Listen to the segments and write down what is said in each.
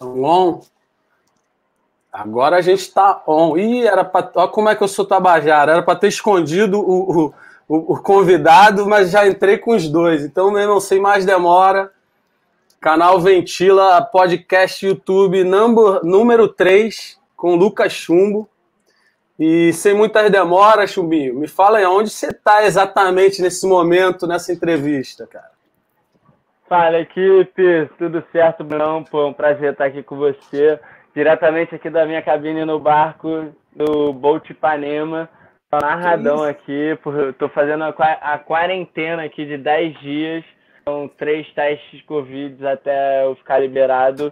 On. Agora a gente está on. Ih, era para. Olha como é que eu sou tabajara. Era para ter escondido o, o, o, convidado, mas já entrei com os dois. Então, meu irmão, sem mais demora. Canal Ventila, podcast YouTube number, número 3, com Lucas Chumbo. E sem muitas demoras, Chumbinho, me fala aí, onde você está exatamente nesse momento, nessa entrevista, cara? Fala, equipe, tudo certo, Bruno? Pô, um prazer estar aqui com você, diretamente aqui da minha cabine no barco do Bolt Ipanema, amarradão aqui, estou fazendo a quarentena aqui de 10 dias, são três testes Covid até eu ficar liberado,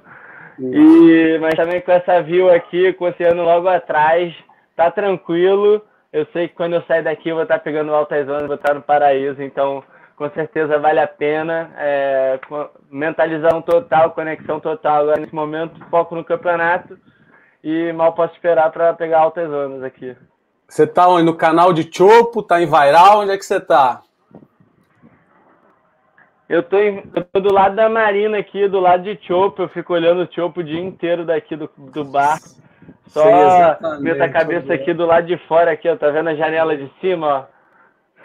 e, mas também com essa view aqui, com o oceano logo atrás, tá tranquilo, eu sei que quando eu sair daqui eu vou estar pegando altas ondas, vou estar no paraíso, então com certeza vale a pena. É, mentalização total, conexão total. Agora, nesse momento, foco no campeonato e mal posso esperar para pegar altas zonas aqui. Você está onde? No canal de Chopo? Está em Vairal? Onde é que você está? Eu tô, em, eu tô do lado da Marina aqui, do lado de Chopo. Eu fico olhando o Chopo o dia inteiro daqui do, do bar. Só meto a cabeça aqui do lado de fora, aqui, ó. Tá vendo a janela de cima, ó?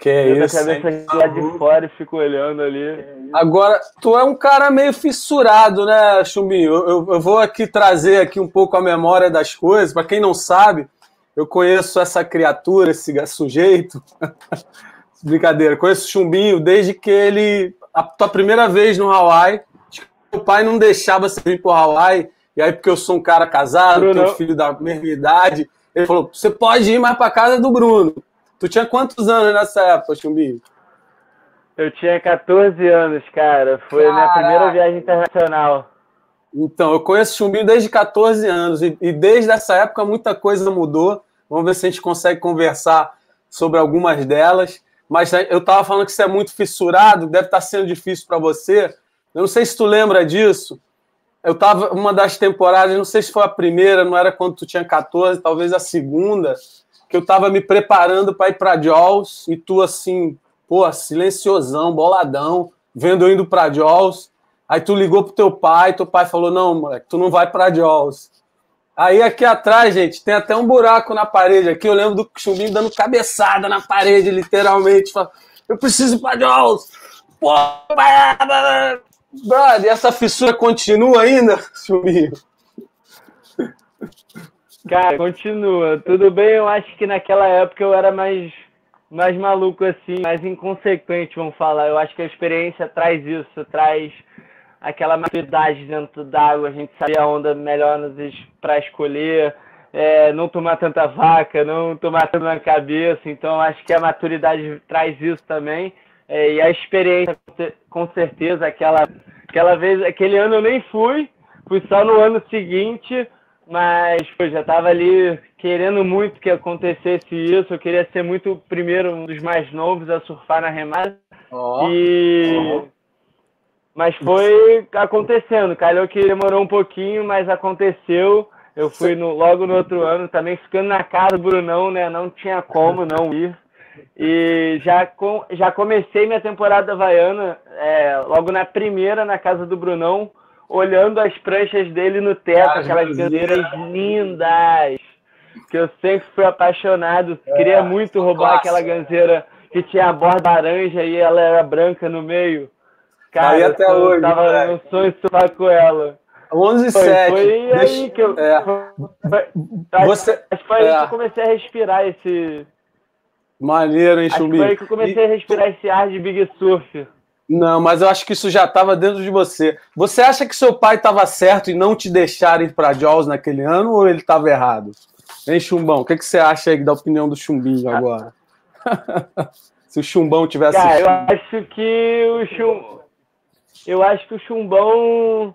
Que é eu isso. a cabeça lá de fora e fico olhando ali. Agora, tu é um cara meio fissurado, né, Chumbinho? Eu, eu, eu vou aqui trazer aqui um pouco a memória das coisas. Para quem não sabe, eu conheço essa criatura, esse sujeito. Brincadeira, conheço o Chumbinho desde que ele. A tua primeira vez no Hawaii. Meu pai não deixava você vir pro Hawaii. E aí, porque eu sou um cara casado, Bruno. tenho filho da mesma idade, ele falou: você pode ir mais para casa do Bruno. Tu tinha quantos anos nessa época, Chumbinho? Eu tinha 14 anos, cara. Foi a minha primeira viagem internacional. Então, eu conheço Chumbinho desde 14 anos e, e, desde essa época muita coisa mudou. Vamos ver se a gente consegue conversar sobre algumas delas. Mas eu estava falando que você é muito fissurado, deve estar tá sendo difícil para você. Eu não sei se tu lembra disso. Eu estava uma das temporadas, não sei se foi a primeira, não era quando tu tinha 14, talvez a segunda que eu tava me preparando para ir para Jaws e tu assim, pô, silenciosão, boladão, vendo eu indo para Jaws. Aí tu ligou pro teu pai, teu pai falou: "Não, moleque, tu não vai para Jaws". Aí aqui atrás, gente, tem até um buraco na parede aqui. Eu lembro do Chumbinho dando cabeçada na parede, literalmente. Eu preciso ir pra Jaws. Pô, brother, essa fissura continua ainda, Chumbinho? Cara, continua. Tudo bem, eu acho que naquela época eu era mais, mais maluco assim, mais inconsequente, vamos falar. Eu acho que a experiência traz isso, traz aquela maturidade dentro d'água, a gente sabia a onda melhor para escolher, é, não tomar tanta vaca, não tomar tanto na cabeça. Então, acho que a maturidade traz isso também. É, e a experiência, com certeza, aquela, aquela vez, aquele ano eu nem fui, fui só no ano seguinte mas pô, já estava ali querendo muito que acontecesse isso. Eu queria ser muito o primeiro, um dos mais novos a surfar na remada. Oh, e... Oh. Mas foi acontecendo. Calhou que demorou um pouquinho, mas aconteceu. Eu fui no, logo no outro ano também ficando na casa do Brunão, né? Não tinha como não ir. E já, com, já comecei minha temporada havaiana é, logo na primeira na casa do Brunão olhando as pranchas dele no teto, as aquelas bandeiras lindas. Que eu sempre fui apaixonado. É, Queria muito roubar aquela ganzeira que tinha a borda laranja e ela era branca no meio. Cara, aí até eu hoje, tava no sonho de com ela. 11 e 7. Foi Deixa... aí que eu. É. Foi, Você... Acho que foi é. aí que eu comecei a respirar esse. Maneiro, hein, Chumbi? Foi aí que eu comecei e... a respirar esse ar de Big Surf. Não, mas eu acho que isso já estava dentro de você. Você acha que seu pai estava certo em não te deixar ir para Jaws naquele ano ou ele estava errado? Hein, Chumbão? O que, que você acha aí da opinião do Chumbinho agora? Se o Chumbão tivesse. Cara, eu acho que o Chum... Eu acho que o Chumbão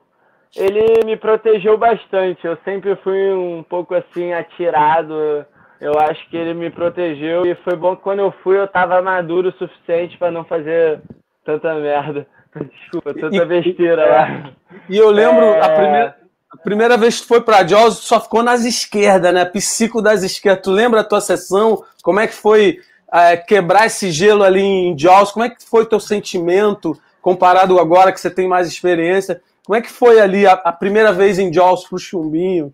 ele me protegeu bastante. Eu sempre fui um pouco assim atirado. Eu acho que ele me protegeu e foi bom que quando eu fui eu estava maduro o suficiente para não fazer tanta merda. Desculpa, tanta besteira e, lá. E eu lembro, é... a, primeira, a primeira vez que foi pra Jaws, só ficou nas esquerdas, né? Psico das esquerdas. Tu lembra a tua sessão? Como é que foi é, quebrar esse gelo ali em Jaws? Como é que foi teu sentimento comparado agora que você tem mais experiência? Como é que foi ali a, a primeira vez em Jaws pro Chumbinho?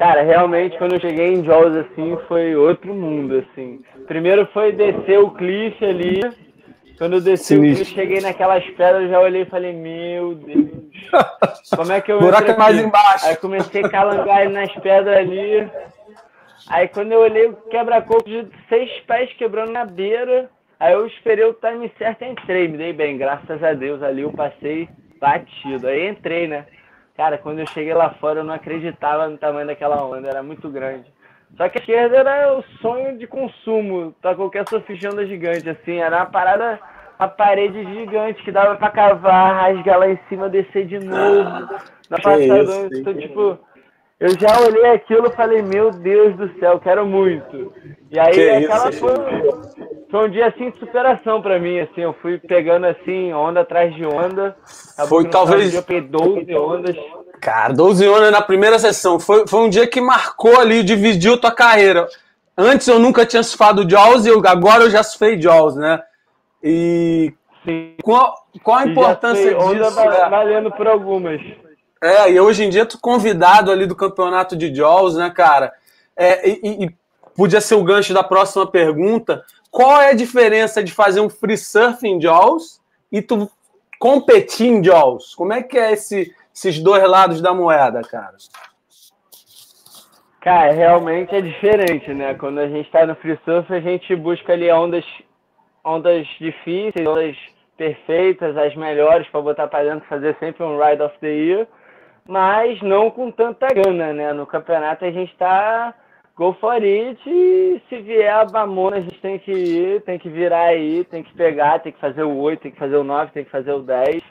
Cara, realmente quando eu cheguei em Jaws assim foi outro mundo assim. Primeiro foi descer o cliff ali. Quando eu desci o cliff, cheguei naquelas pedras, já olhei e falei, meu Deus. Como é que eu Buraco é mais embaixo. Aí comecei a calangar nas pedras ali. Aí quando eu olhei o quebra-coco de seis pés quebrando na beira, aí eu esperei o time certo e entrei. Me dei bem, graças a Deus. Ali eu passei batido. Aí entrei, né? Cara, quando eu cheguei lá fora, eu não acreditava no tamanho daquela onda, era muito grande. Só que a esquerda era o sonho de consumo para qualquer surfista gigante, assim, era uma parada, uma parede gigante que dava para cavar, rasgar lá em cima, descer de novo. Na passada, então, tipo, eu já olhei aquilo e falei, meu Deus do céu, quero muito. E aí que aquela isso, foi, foi um dia assim de superação para mim, assim, eu fui pegando assim, onda atrás de onda. Foi talvez. Eu peguei 12 ondas. Cara, 12 ondas na primeira sessão. Foi, foi um dia que marcou ali, dividiu tua carreira. Antes eu nunca tinha surfado Jaws e eu, agora eu já surfei Jaws, né? E Sim. Qual, qual a importância disso? Onda valendo por algumas. É, e hoje em dia tu convidado ali do campeonato de Jaws, né, cara? É, e, e, podia ser o gancho da próxima pergunta. Qual é a diferença de fazer um free surf em Jaws e tu competir em Jaws? Como é que é esse, esses dois lados da moeda, cara? Cara, realmente é diferente, né? Quando a gente está no free surf, a gente busca ali ondas, ondas difíceis, ondas perfeitas, as melhores para botar para dentro, fazer sempre um ride of the year mas não com tanta grana, né? No campeonato a gente tá go for it e se vier a Bamona a gente tem que ir, tem que virar aí, tem que pegar, tem que fazer o 8, tem que fazer o 9, tem que fazer o 10.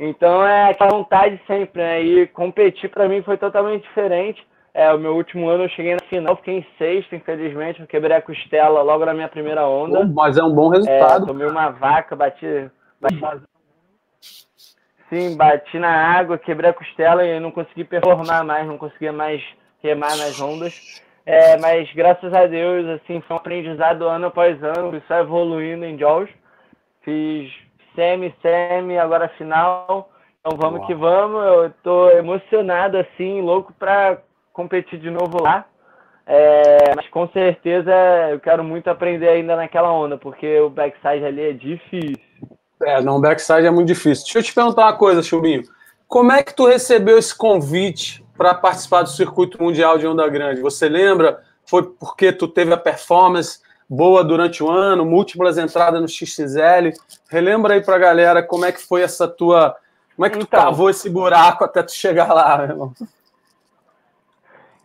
Então é aquela vontade sempre, né? E competir para mim foi totalmente diferente. É, o meu último ano eu cheguei na final, fiquei em sexto, infelizmente, eu quebrei a costela logo na minha primeira onda. mas é um bom resultado. É, tomei uma vaca, bati, bati Sim, bati na água, quebrei a costela e não consegui performar mais, não conseguia mais remar nas ondas. É, mas graças a Deus, assim, foi um aprendizado ano após ano, só evoluindo em Jaws. Fiz semi, semi, agora final. Então vamos Uau. que vamos. Eu tô emocionado, assim, louco para competir de novo lá. É, mas com certeza eu quero muito aprender ainda naquela onda, porque o backside ali é difícil. É, não, backside é muito difícil. Deixa eu te perguntar uma coisa, Chumbinho. Como é que tu recebeu esse convite para participar do circuito mundial de onda grande? Você lembra? Foi porque tu teve a performance boa durante o ano, múltiplas entradas no XXL. Relembra aí para a galera como é que foi essa tua. Como é que tu então, cavou esse buraco até tu chegar lá, meu irmão?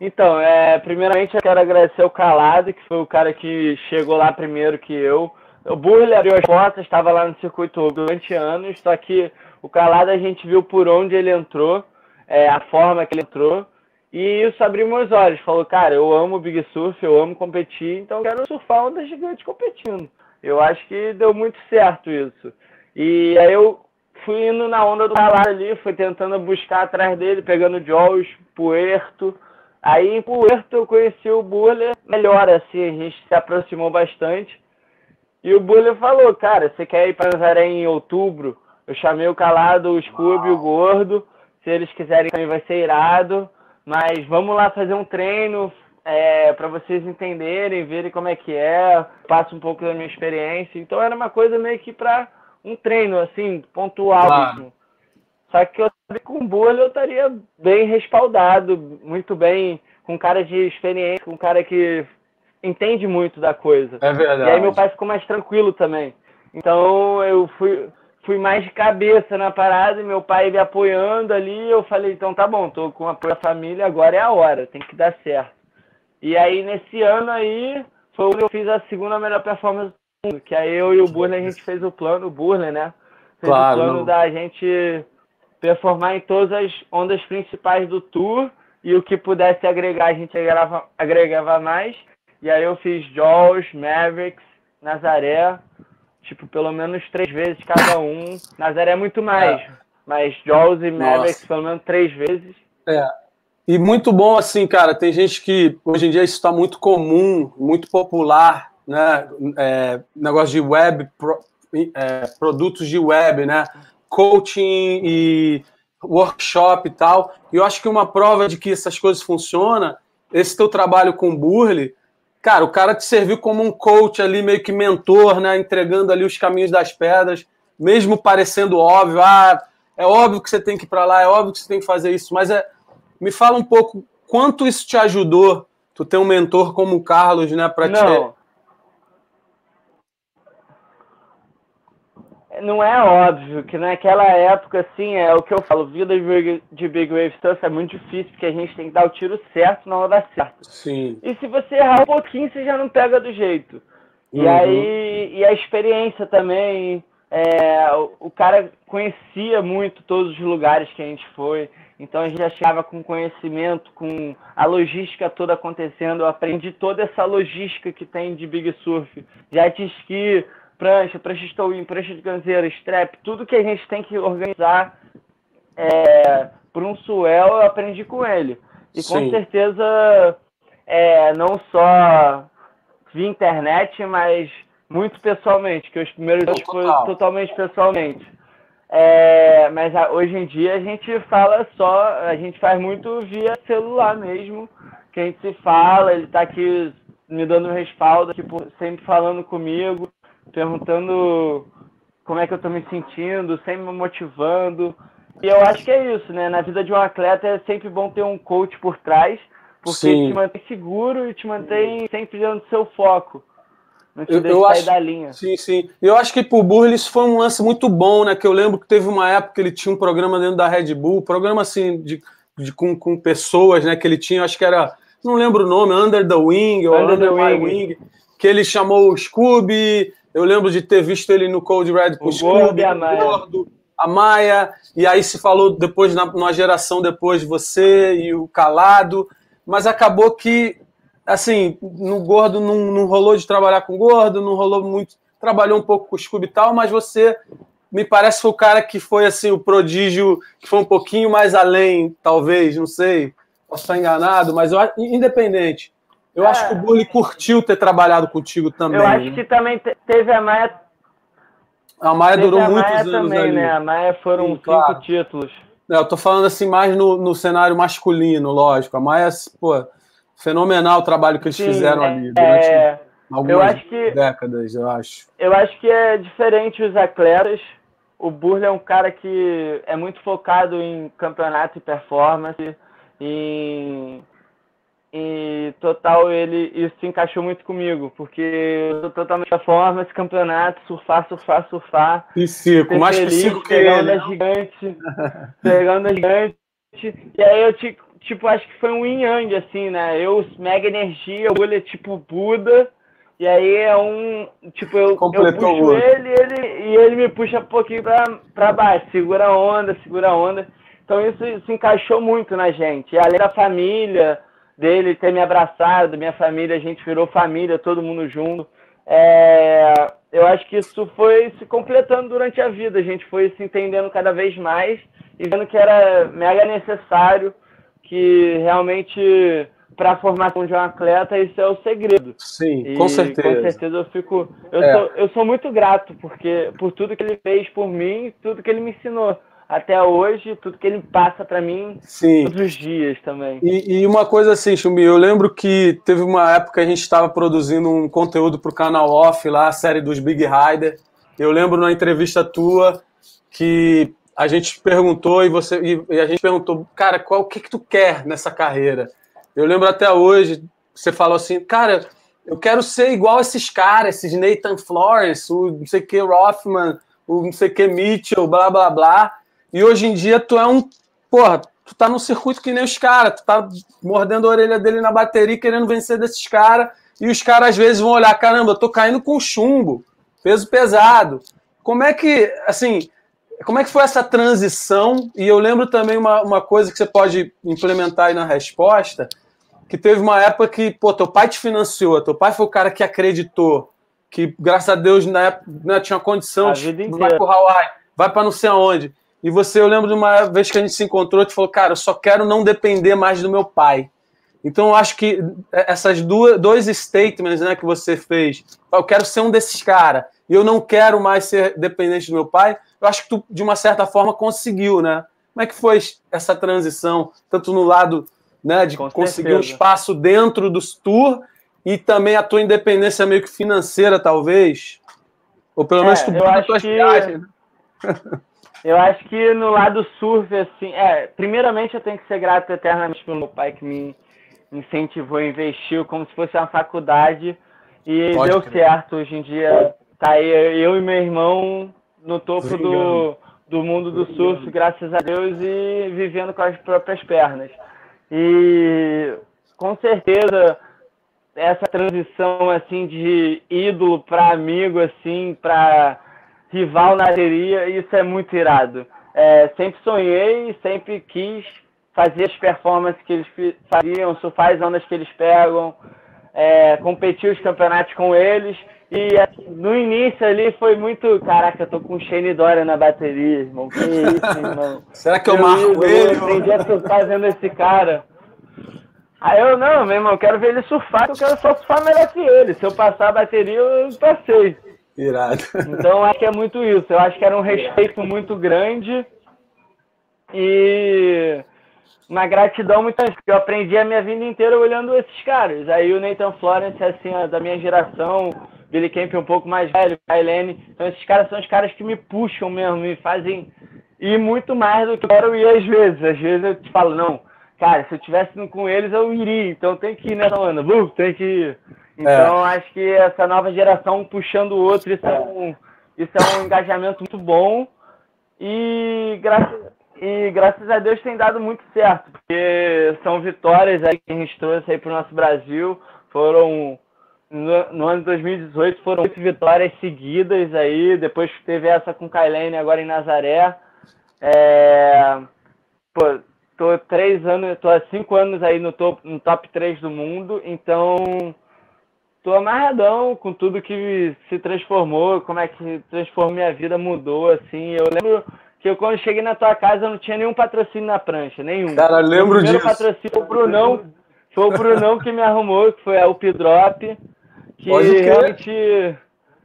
Então, é, primeiramente eu quero agradecer o Calado, que foi o cara que chegou lá primeiro que eu. O Burle abriu as portas, estava lá no circuito durante anos, só que o Calado a gente viu por onde ele entrou, é, a forma que ele entrou, e isso abriu meus olhos. Falou, cara, eu amo Big Surf, eu amo competir, então quero surfar onda gigante competindo. Eu acho que deu muito certo isso. E aí eu fui indo na onda do Calado ali, fui tentando buscar atrás dele, pegando Jaws, Puerto. Aí em Puerto eu conheci o Burler melhor, assim, a gente se aproximou bastante. E o Bully falou, cara, você quer ir para Nazaré em outubro? Eu chamei o Calado, o Scooby, o Gordo. Se eles quiserem também vai ser irado. Mas vamos lá fazer um treino é, para vocês entenderem, verem como é que é. Passo um pouco da minha experiência. Então era uma coisa meio que para um treino, assim, pontual. Claro. Só que eu com o Bully eu estaria bem respaldado, muito bem, com cara de experiência, com cara que entende muito da coisa. É verdade. E aí meu pai ficou mais tranquilo também. Então eu fui, fui mais de cabeça na parada e meu pai me apoiando ali. Eu falei, então tá bom, tô com apoio da família, agora é a hora, tem que dar certo. E aí nesse ano aí foi onde eu fiz a segunda melhor performance do mundo, que aí eu e o Burler a gente fez o plano, o Burler, né? Fez claro, o plano não. da gente performar em todas as ondas principais do tour e o que pudesse agregar a gente agregava, agregava mais. E aí eu fiz Jaws, Mavericks, Nazaré, tipo, pelo menos três vezes cada um. Nazaré é muito mais, é. mas Jaws e Mavericks Nossa. pelo menos três vezes. É. E muito bom, assim, cara, tem gente que hoje em dia isso está muito comum, muito popular, né? É, negócio de web, pro, é, produtos de web, né? coaching e workshop e tal. E eu acho que uma prova de que essas coisas funcionam, esse teu trabalho com o Burley, cara, o cara te serviu como um coach ali, meio que mentor, né? Entregando ali os caminhos das pedras, mesmo parecendo óbvio, ah, é óbvio que você tem que ir para lá, é óbvio que você tem que fazer isso, mas é, me fala um pouco quanto isso te ajudou, tu ter um mentor como o Carlos, né, para te não é óbvio que naquela época, assim, é o que eu falo, vida de Big Wave Stuff é muito difícil, porque a gente tem que dar o tiro certo na hora certa. Sim. E se você errar um pouquinho, você já não pega do jeito. Uhum. E aí, e a experiência também, é, o, o, cara conhecia muito todos os lugares que a gente foi, então a gente já chegava com conhecimento, com a logística toda acontecendo. Eu aprendi toda essa logística que tem de Big Surf, jet ski, prancha, prancha de towing, prancha de ganzeira, strap, tudo que a gente tem que organizar é, para um swell, eu aprendi com ele. E Sim. com certeza, é, não só via internet, mas muito pessoalmente, que os primeiros dias foi totalmente pessoalmente. É, mas a, hoje em dia a gente fala só, a gente faz muito via celular mesmo, que a gente se fala, ele está aqui me dando respaldo, tipo, sempre falando comigo, perguntando como é que eu estou me sentindo, sempre me motivando. E eu acho que é isso, né? Na vida de um atleta é sempre bom ter um coach por trás, porque Sim. te mantém seguro e te mantém sempre dentro do seu foco. Não te eu, deixa eu sair acho, da linha. Sim, sim. Eu acho que pro Burley isso foi um lance muito bom, né? Que eu lembro que teve uma época que ele tinha um programa dentro da Red Bull, programa assim, de, de com, com pessoas, né? Que ele tinha, acho que era, não lembro o nome, Under the Wing, ou Under, Under the Wing. Wing, que ele chamou o Scooby. Eu lembro de ter visto ele no Cold Red com o Scooby, a Maia. Gordo, a Maia, e aí se falou depois, na, numa geração depois de você e o Calado, mas acabou que assim, no gordo não, não rolou de trabalhar com gordo, não rolou muito, trabalhou um pouco com o Scooby e tal, mas você me parece foi o cara que foi assim o prodígio que foi um pouquinho mais além, talvez, não sei, posso estar enganado, mas eu independente. Eu é, acho que o Bully curtiu ter trabalhado contigo também. Eu acho né? que também teve a Maia. A Maia durou a muitos Maia anos também, ali. né? A Maia foram Sim, cinco claro. títulos. É, eu tô falando assim mais no, no cenário masculino, lógico. A Maia, pô, fenomenal o trabalho que eles Sim, fizeram é, ali durante é, algumas que, décadas, eu acho. Eu acho que é diferente os atletas. O Burle é um cara que é muito focado em campeonato e performance. E, e total, ele isso se encaixou muito comigo, porque eu sou totalmente performance, campeonato, surfar, surfar, surfar. E cinco, mais feliz, que cinco que pegando ele. A gigante, pegando a gigante. E aí eu tipo, acho que foi um yin yang, assim, né? Eu, mega energia, o olho é tipo Buda, e aí é um. Tipo, eu, eu puxo ele, ele e ele me puxa um pouquinho pra, pra baixo, segura a onda, segura a onda. Então isso se encaixou muito na gente. E além da família dele ter me abraçado, minha família, a gente virou família, todo mundo junto. É, eu acho que isso foi se completando durante a vida. A gente foi se entendendo cada vez mais e vendo que era mega necessário que realmente para a formação de um atleta isso é o segredo. Sim, e, com certeza. Com certeza eu fico, eu, é. sou, eu sou muito grato porque por tudo que ele fez por mim, tudo que ele me ensinou até hoje, tudo que ele passa para mim Sim. todos os dias também. E, e, uma coisa assim, Chumi, eu lembro que teve uma época que a gente estava produzindo um conteúdo para o canal Off lá, a série dos Big Rider. Eu lembro na entrevista tua que a gente perguntou e você e, a gente perguntou, cara, qual o que que tu quer nessa carreira? Eu lembro até hoje, você falou assim, cara, eu quero ser igual esses caras, esses Nathan Flores, o não sei que Rothman, o não sei que Mitchell, blá blá blá. E hoje em dia tu é um, porra, tu tá no circuito que nem os caras, tu tá mordendo a orelha dele na bateria querendo vencer desses caras, e os caras às vezes vão olhar, caramba, eu tô caindo com chumbo, peso pesado. Como é que, assim, como é que foi essa transição? E eu lembro também uma, uma coisa que você pode implementar aí na resposta, que teve uma época que, pô, teu pai te financiou, teu pai foi o cara que acreditou, que graças a Deus na época né, tinha condição a de vai pro Hawaii, vai para não sei aonde. E você, eu lembro de uma vez que a gente se encontrou, te falou, cara, eu só quero não depender mais do meu pai. Então eu acho que essas duas dois statements né, que você fez, eu quero ser um desses caras e eu não quero mais ser dependente do meu pai. Eu acho que tu, de uma certa forma, conseguiu, né? Como é que foi essa transição, tanto no lado né, de Com conseguir certeza. um espaço dentro do tour e também a tua independência meio que financeira, talvez? Ou pelo menos é, tu bota tuas que... viagens. Eu acho que no lado surf, assim, é, primeiramente eu tenho que ser grato eternamente pelo meu pai que me incentivou, investiu como se fosse uma faculdade e Pode deu crer. certo. Hoje em dia tá aí eu e meu irmão no topo do, do mundo do surf, graças a Deus, e vivendo com as próprias pernas. E com certeza essa transição assim de ídolo para amigo, assim, para rival na areia, isso é muito irado. É, sempre sonhei, sempre quis fazer as performances que eles faziam, surfar as ondas que eles pegam, é, competir os campeonatos com eles. E é, no início ali foi muito. Caraca, eu tô com o Shane Dória na bateria, irmão. Que isso, irmão. Será que eu, eu marco ele? Eu aprendi a surfar vendo esse cara. Aí eu, não, meu irmão, eu quero ver ele surfar, eu quero só surfar melhor que ele. Se eu passar a bateria, eu passei. Irado. Então acho que é muito isso. Eu acho que era um respeito muito grande e uma gratidão muito grande, porque eu aprendi a minha vida inteira olhando esses caras. Aí o Nathan Florence, assim, da minha geração, Billy Camp um pouco mais velho, Kailene. Então esses caras são os caras que me puxam mesmo, me fazem ir muito mais do que eu quero ir às vezes. Às vezes eu te falo, não, cara, se eu tivesse indo com eles eu iria, então tem que ir nessa onda, uh, tem que ir. Então, é. acho que essa nova geração puxando o outro, isso é um, isso é um engajamento muito bom. E graças, e graças a Deus tem dado muito certo, porque são vitórias aí que a gente trouxe aí para o nosso Brasil. Foram, no, no, ano de 2018, foram oito vitórias seguidas aí. Depois teve essa com Kailene agora em Nazaré. É, pô, tô três anos, tô há cinco anos aí no top, no top 3 do mundo, então tô amarradão com tudo que se transformou, como é que transformou minha vida, mudou, assim. Eu lembro que eu, quando cheguei na tua casa, eu não tinha nenhum patrocínio na prancha, nenhum. Cara, lembro disso. O primeiro patrocínio foi o Brunão, foi o Brunão que me arrumou, que foi a UP Drop, que Pode realmente...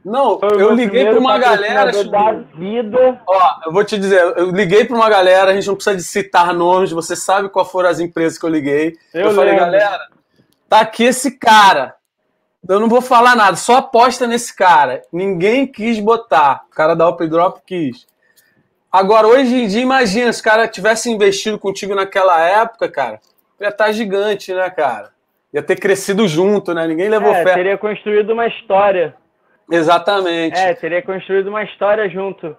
Não, eu liguei para uma galera. Da vida. Ó, eu vou te dizer, eu liguei para uma galera, a gente não precisa de citar nomes, você sabe qual foram as empresas que eu liguei. Eu, eu falei, galera, tá aqui esse cara. Eu não vou falar nada, só aposta nesse cara. Ninguém quis botar. O cara da Open Drop quis. Agora, hoje em dia, imagina, se o cara tivesse investido contigo naquela época, cara, ia estar tá gigante, né, cara? Ia ter crescido junto, né? Ninguém levou é, fé. Teria construído uma história. Exatamente. É, teria construído uma história junto.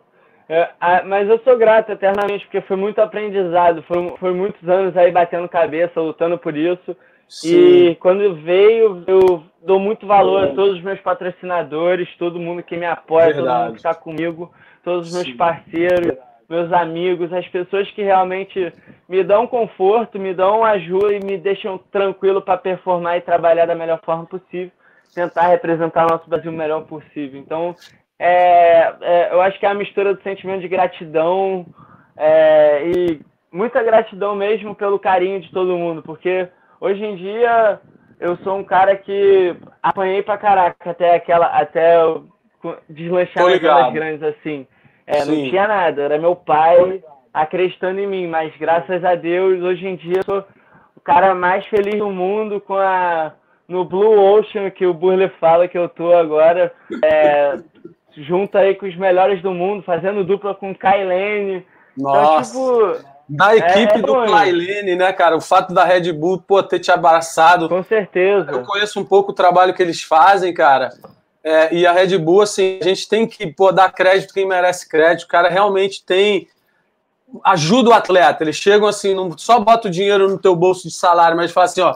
É, mas eu sou grato eternamente, porque foi muito aprendizado. Foi, foi muitos anos aí batendo cabeça, lutando por isso. Sim. E quando veio, eu dou muito valor a todos os meus patrocinadores, todo mundo que me apoia, Verdade. todo mundo que está comigo, todos os meus Sim. parceiros, meus amigos, as pessoas que realmente me dão conforto, me dão ajuda e me deixam tranquilo para performar e trabalhar da melhor forma possível, tentar representar o nosso Brasil o melhor possível. Então, é, é, eu acho que é a mistura do sentimento de gratidão é, e muita gratidão mesmo pelo carinho de todo mundo, porque Hoje em dia, eu sou um cara que apanhei pra caraca até aquela. Até deslanchar nas grandes assim. É, não tinha nada, era meu pai acreditando em mim, mas graças a Deus, hoje em dia, eu sou o cara mais feliz do mundo com a. No Blue Ocean, que o Burle fala que eu tô agora, é, junto aí com os melhores do mundo, fazendo dupla com Kailene. Nossa. Então, tipo, da equipe é, é do Klailene, né, cara? O fato da Red Bull pô, ter te abraçado. Com certeza. Eu conheço um pouco o trabalho que eles fazem, cara. É, e a Red Bull, assim, a gente tem que pô, dar crédito quem merece crédito. O cara realmente tem. Ajuda o atleta. Eles chegam assim, não só bota o dinheiro no teu bolso de salário, mas fala assim: ó,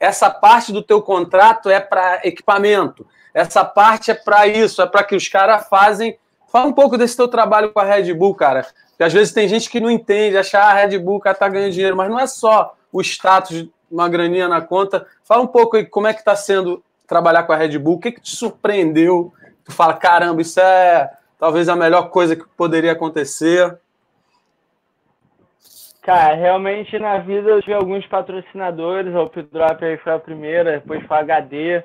essa parte do teu contrato é para equipamento. Essa parte é para isso, é para que os caras fazem. Fala um pouco desse teu trabalho com a Red Bull, cara. Porque às vezes tem gente que não entende, acha ah, a Red Bull, o cara tá ganhando dinheiro, mas não é só o status, uma graninha na conta. Fala um pouco aí como é que está sendo trabalhar com a Red Bull, o que, que te surpreendeu? Tu fala, caramba, isso é talvez a melhor coisa que poderia acontecer. Cara, realmente na vida eu tive alguns patrocinadores, a Updrop aí foi a primeira, depois foi a HD,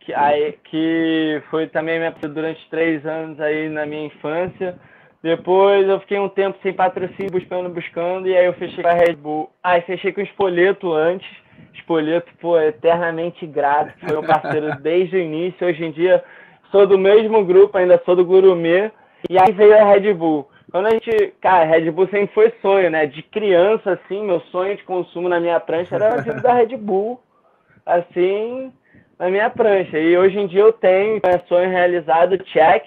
que, aí, que foi também minha durante três anos aí na minha infância. Depois eu fiquei um tempo sem patrocínio, buscando, buscando, e aí eu fechei com a Red Bull. Aí fechei com o Espoleto antes. Espoleto, pô, eternamente grato, foi meu parceiro desde o início. Hoje em dia sou do mesmo grupo, ainda sou do Gourmet. E aí veio a Red Bull. Quando a gente, cara, Red Bull sempre foi sonho, né? De criança, assim, meu sonho de consumo na minha prancha era vida da Red Bull, assim, na minha prancha. E hoje em dia eu tenho, é sonho realizado, check,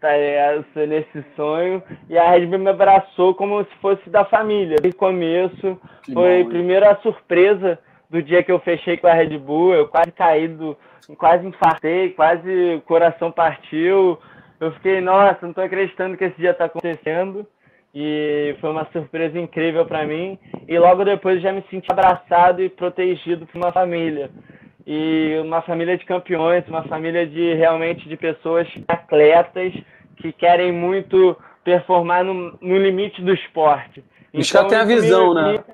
tá ligado? Nesse sonho. E a Red Bull me abraçou como se fosse da família. O começo, que foi bom, primeiro a surpresa do dia que eu fechei com a Red Bull, eu quase caí do, quase infartei, quase o coração partiu eu fiquei, nossa, não estou acreditando que esse dia está acontecendo. E foi uma surpresa incrível para mim. E logo depois já me senti abraçado e protegido por uma família. E uma família de campeões, uma família de realmente de pessoas atletas que querem muito performar no, no limite do esporte. Os então, tem a visão, me, né?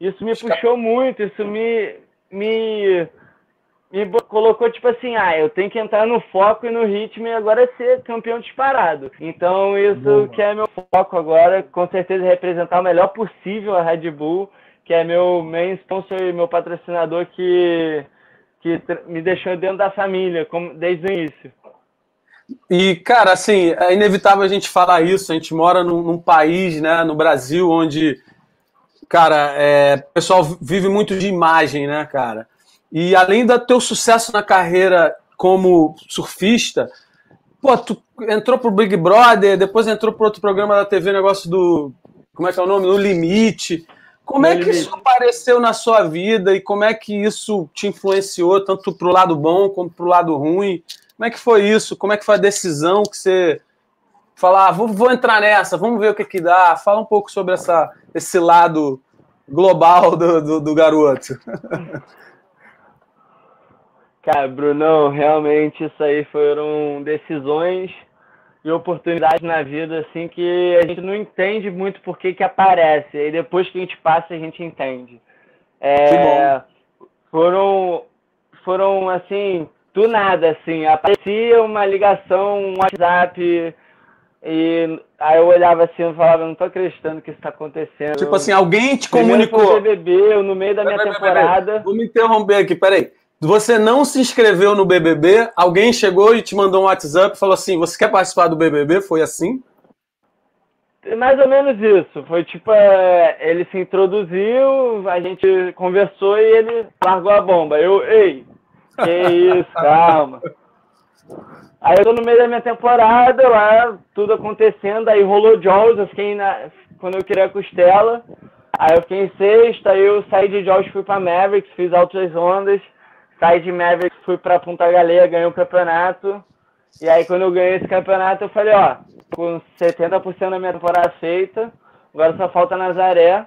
Isso me puxou muito, isso me, me me colocou tipo assim, ah, eu tenho que entrar no foco e no ritmo e agora ser campeão disparado. Então isso Boa. que é meu foco agora, com certeza representar o melhor possível a Red Bull, que é meu main sponsor e meu patrocinador que que me deixou dentro da família, como desde o início. E, cara, assim, é inevitável a gente falar isso. A gente mora num, num país, né, no Brasil, onde, cara, é, o pessoal vive muito de imagem, né, cara? E além do teu sucesso na carreira como surfista, pô, tu entrou pro Big Brother, depois entrou pro outro programa da TV, negócio do. Como é que é o nome? No Limite. Como é que isso apareceu na sua vida e como é que isso te influenciou, tanto pro lado bom como pro lado ruim? Como é que foi isso? Como é que foi a decisão que você falar, ah, vou, vou entrar nessa, vamos ver o que que dá? Fala um pouco sobre essa, esse lado global do, do, do garoto. Cara, Brunão, realmente isso aí foram decisões e oportunidades na vida assim que a gente não entende muito por que que aparece. E depois que a gente passa, a gente entende. É, foram foram assim, do nada assim, aparecia uma ligação, um WhatsApp e aí eu olhava assim e falava, não tô acreditando que isso tá acontecendo. Tipo assim, alguém te comunicou. Foi BBB, eu, no meio da minha temporada. Vou me interromper aqui, peraí. Você não se inscreveu no BBB, alguém chegou e te mandou um WhatsApp e falou assim: Você quer participar do BBB? Foi assim? Mais ou menos isso. Foi tipo: é, ele se introduziu, a gente conversou e ele largou a bomba. Eu, ei, que isso, calma. Aí eu tô no meio da minha temporada, lá, tudo acontecendo, aí rolou Jaws, eu fiquei na. Quando eu queria a costela, aí eu fiquei em sexta, aí eu saí de Jaws, fui pra Mavericks, fiz altas ondas. Saí de Mavericks, fui para Punta Galeia, ganhei o campeonato. E aí, quando eu ganhei esse campeonato, eu falei: ó, com 70% da minha temporada feita, agora só falta Nazaré.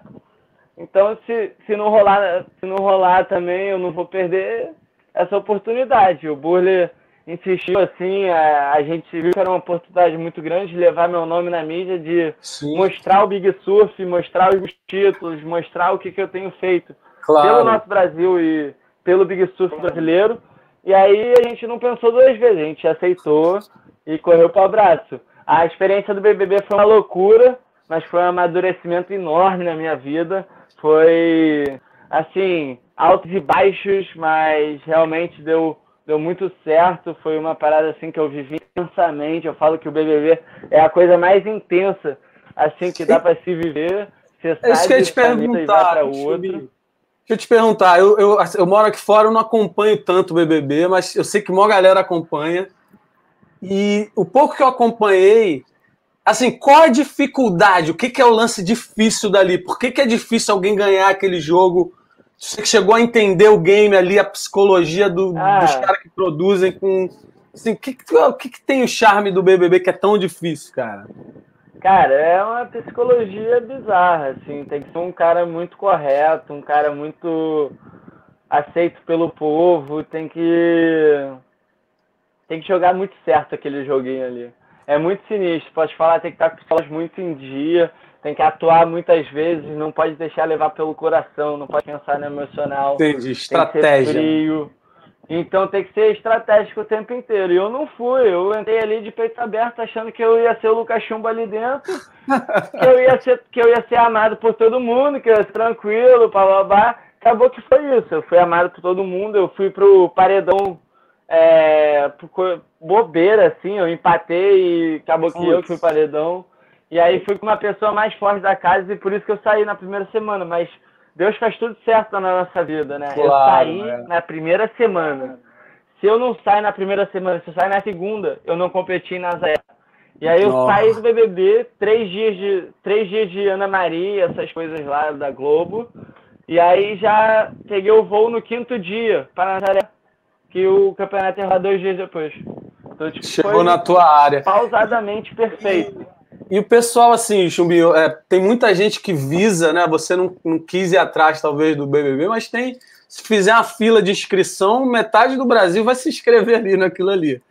Então, se, se, não rolar, se não rolar também, eu não vou perder essa oportunidade. O Burle insistiu assim, a, a, gente viu que era uma oportunidade muito grande de levar meu nome na mídia, de Sim. mostrar o Big Surf, mostrar os títulos, mostrar o que, que eu tenho feito claro. pelo nosso Brasil e pelo Big Surf brasileiro. E aí a gente não pensou duas vezes, a gente aceitou e correu para o abraço. A experiência do BBB foi uma loucura, mas foi um amadurecimento enorme na minha vida. Foi, assim, altos e baixos, mas realmente deu, deu muito certo. Foi uma parada, assim, que eu vivi intensamente. Eu falo que o BBB é a coisa mais intensa, assim, que dá para se viver. Você é sai isso que eu te perguntar, para outro. Deixa eu te perguntar, eu, eu, assim, eu, moro aqui fora, eu não acompanho tanto o BBB, mas eu sei que uma galera acompanha. E o pouco que eu acompanhei, assim, qual a dificuldade? O que, que é o lance difícil dali? Por que, que é difícil alguém ganhar aquele jogo? Você que chegou a entender o game ali, a psicologia do, ah. dos caras que produzem com. Assim, o que, o que, que tem o charme do BBB que é tão difícil, cara? Cara, é uma psicologia bizarra, assim, tem que ser um cara muito correto, um cara muito aceito pelo povo, tem que tem que jogar muito certo aquele joguinho ali. É muito sinistro, pode falar, tem que estar com as pessoas muito em dia, tem que atuar muitas vezes, não pode deixar levar pelo coração, não pode pensar no emocional. Entendi, estratégia. frio. Então tem que ser estratégico o tempo inteiro. E eu não fui, eu entrei ali de peito aberto achando que eu ia ser o Lucas Chumbo ali dentro, que eu ia ser, que eu ia ser amado por todo mundo, que eu ia ser tranquilo, blá blá blá. Acabou que foi isso. Eu fui amado por todo mundo, eu fui pro paredão é, bobeira, assim, eu empatei e acabou que eu fui paredão. E aí fui com uma pessoa mais forte da casa e por isso que eu saí na primeira semana, mas Deus faz tudo certo na nossa vida, né? Claro, eu saí é. na primeira semana. Se eu não saio na primeira semana, se eu saio na segunda, eu não competi em Nazaré. E aí eu Nossa. saí do BBB, três dias de três dias de Ana Maria, essas coisas lá da Globo. E aí já peguei o voo no quinto dia para Nazaré, que o campeonato ia lá dois dias depois. Então, tipo, Chegou na tua área. Pausadamente perfeito. E o pessoal, assim, Chumbinho, é, tem muita gente que visa, né? Você não, não quis ir atrás, talvez, do BBB, mas tem. Se fizer uma fila de inscrição, metade do Brasil vai se inscrever ali naquilo ali.